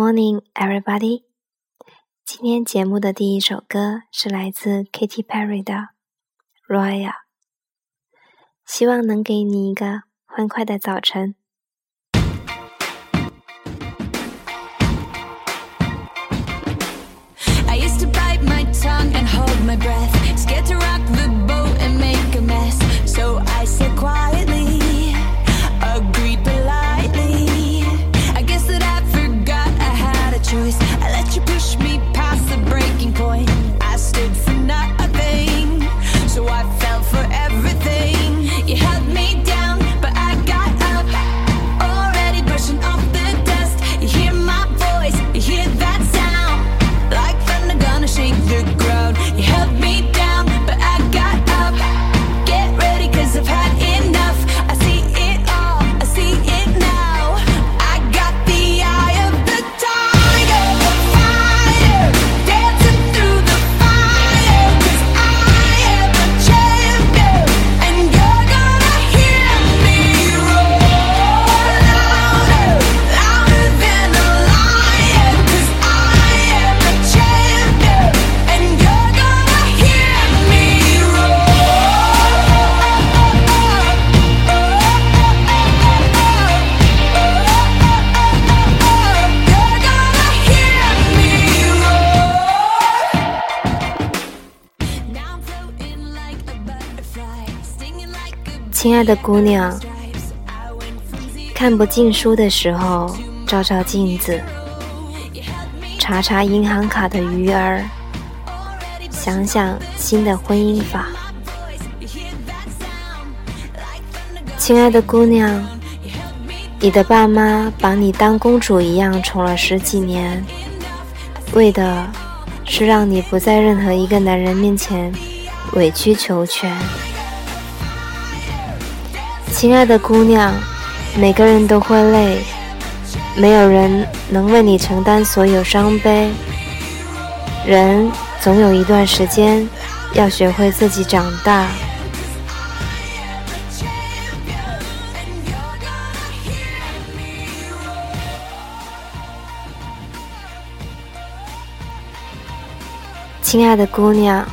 Morning, everybody！今天节目的第一首歌是来自 Katy Perry 的《Royal》，希望能给你一个欢快的早晨。亲爱的姑娘，看不进书的时候，照照镜子，查查银行卡的余额，想想新的婚姻法。亲爱的姑娘，你的爸妈把你当公主一样宠了十几年，为的是让你不在任何一个男人面前委曲求全。亲爱的姑娘，每个人都会累，没有人能为你承担所有伤悲。人总有一段时间要学会自己长大。亲爱的姑娘，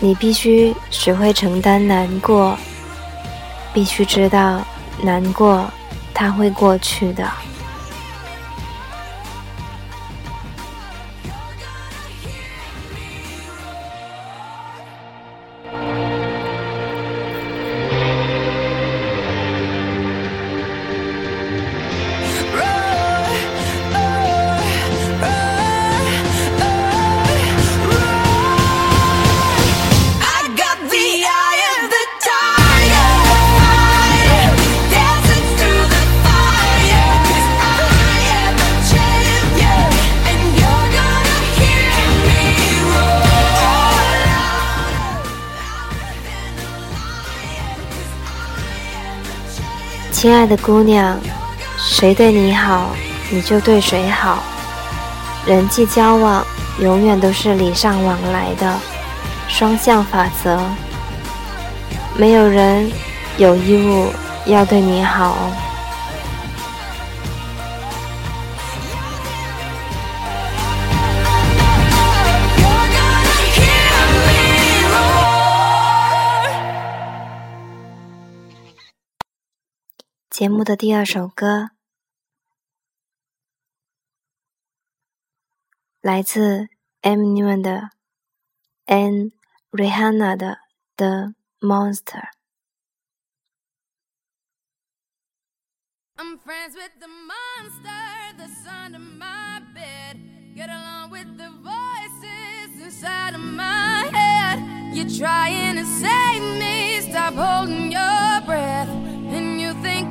你必须学会承担难过。必须知道，难过，它会过去的。亲爱的姑娘，谁对你好，你就对谁好。人际交往永远都是礼尚往来的双向法则，没有人有义务要对你好。节目的第二首歌来自 Eminem 的 and Rihanna 的 The Monster。I'm friends with the monster that's under my bed. Get along with the voices inside of my head. You're trying to save me, stop holding your breath.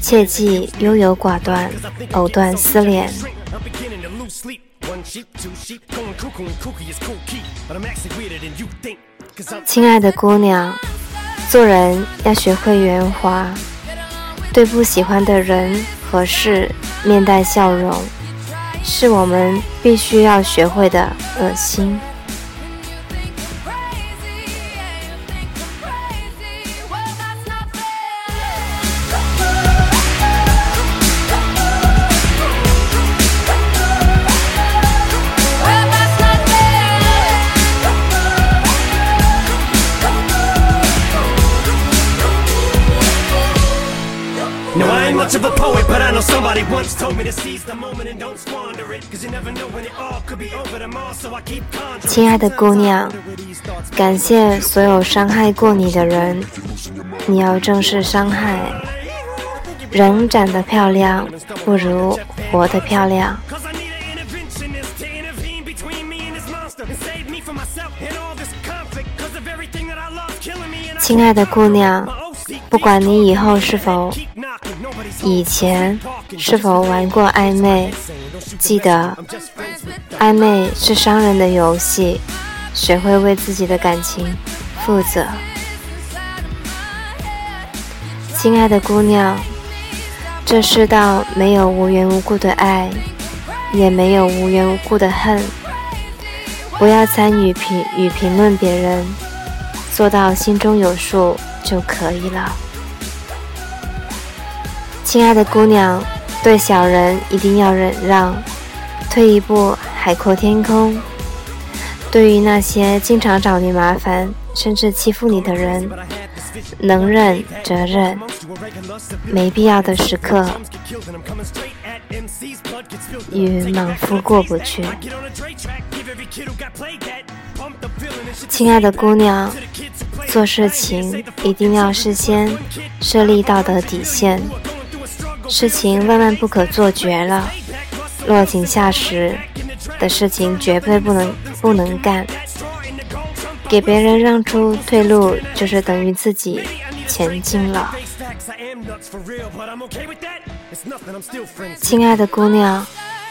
切忌优柔寡断，藕断丝连。亲爱的姑娘，做人要学会圆滑，对不喜欢的人和事面带笑容，是我们必须要学会的恶心。亲爱的姑娘，感谢所有伤害过你的人，你要正视伤害。人长得漂亮不如活得漂亮。亲爱的姑娘，不管你以后是否。以前是否玩过暧昧？记得，暧昧是伤人的游戏，学会为自己的感情负责。亲爱的姑娘，这世道没有无缘无故的爱，也没有无缘无故的恨。不要参与评与评论别人，做到心中有数就可以了。亲爱的姑娘，对小人一定要忍让，退一步海阔天空。对于那些经常找你麻烦，甚至欺负你的人，能忍则忍，没必要的时刻与莽夫过不去。亲爱的姑娘，做事情一定要事先设立道德底线。事情万万不可做绝了，落井下石的事情绝对不能不能干。给别人让出退路，就是等于自己前进了。亲爱的姑娘，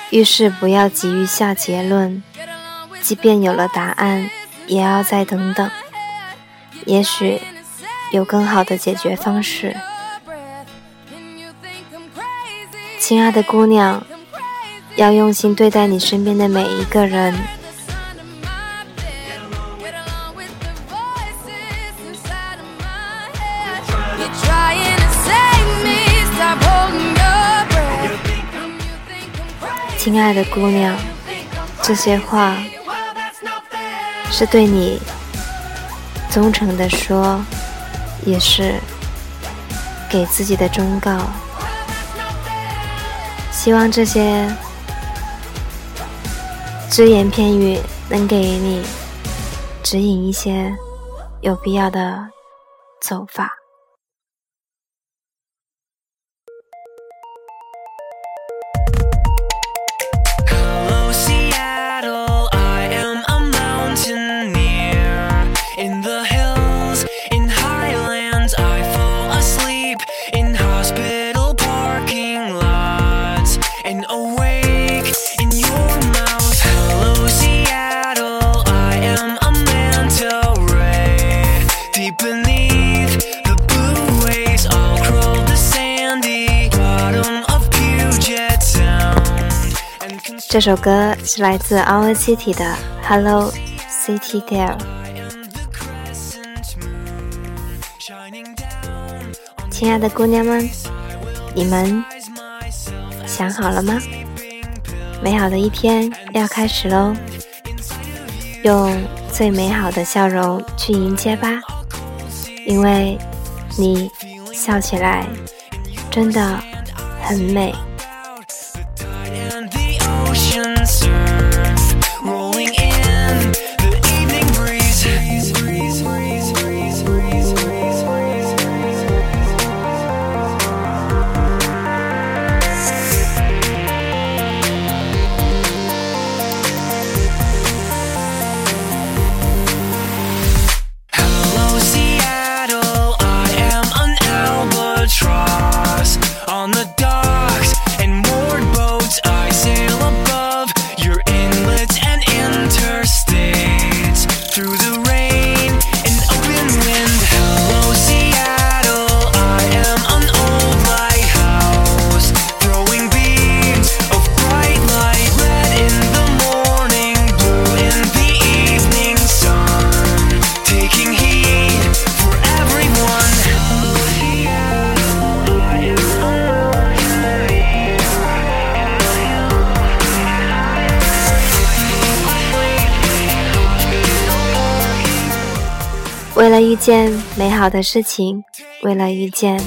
遇事不要急于下结论，即便有了答案，也要再等等，也许有更好的解决方式。亲爱的姑娘，要用心对待你身边的每一个人。亲爱的姑娘，这些话是对你忠诚的说，也是给自己的忠告。希望这些只言片语能给你指引一些有必要的走法。这首歌是来自 Our City 的《Hello City Girl》。亲爱的姑娘们，你们想好了吗？美好的一天要开始喽！用最美好的笑容去迎接吧，因为你笑起来真的很美。为了遇见美好的事情，为了遇见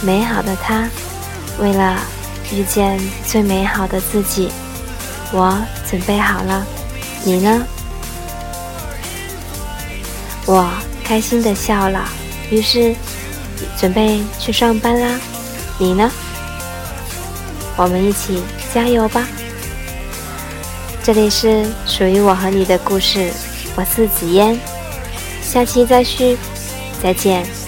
美好的他，为了遇见最美好的自己，我准备好了。你呢？我开心的笑了，于是准备去上班啦。你呢？我们一起加油吧！这里是属于我和你的故事，我是紫嫣，下期再续，再见。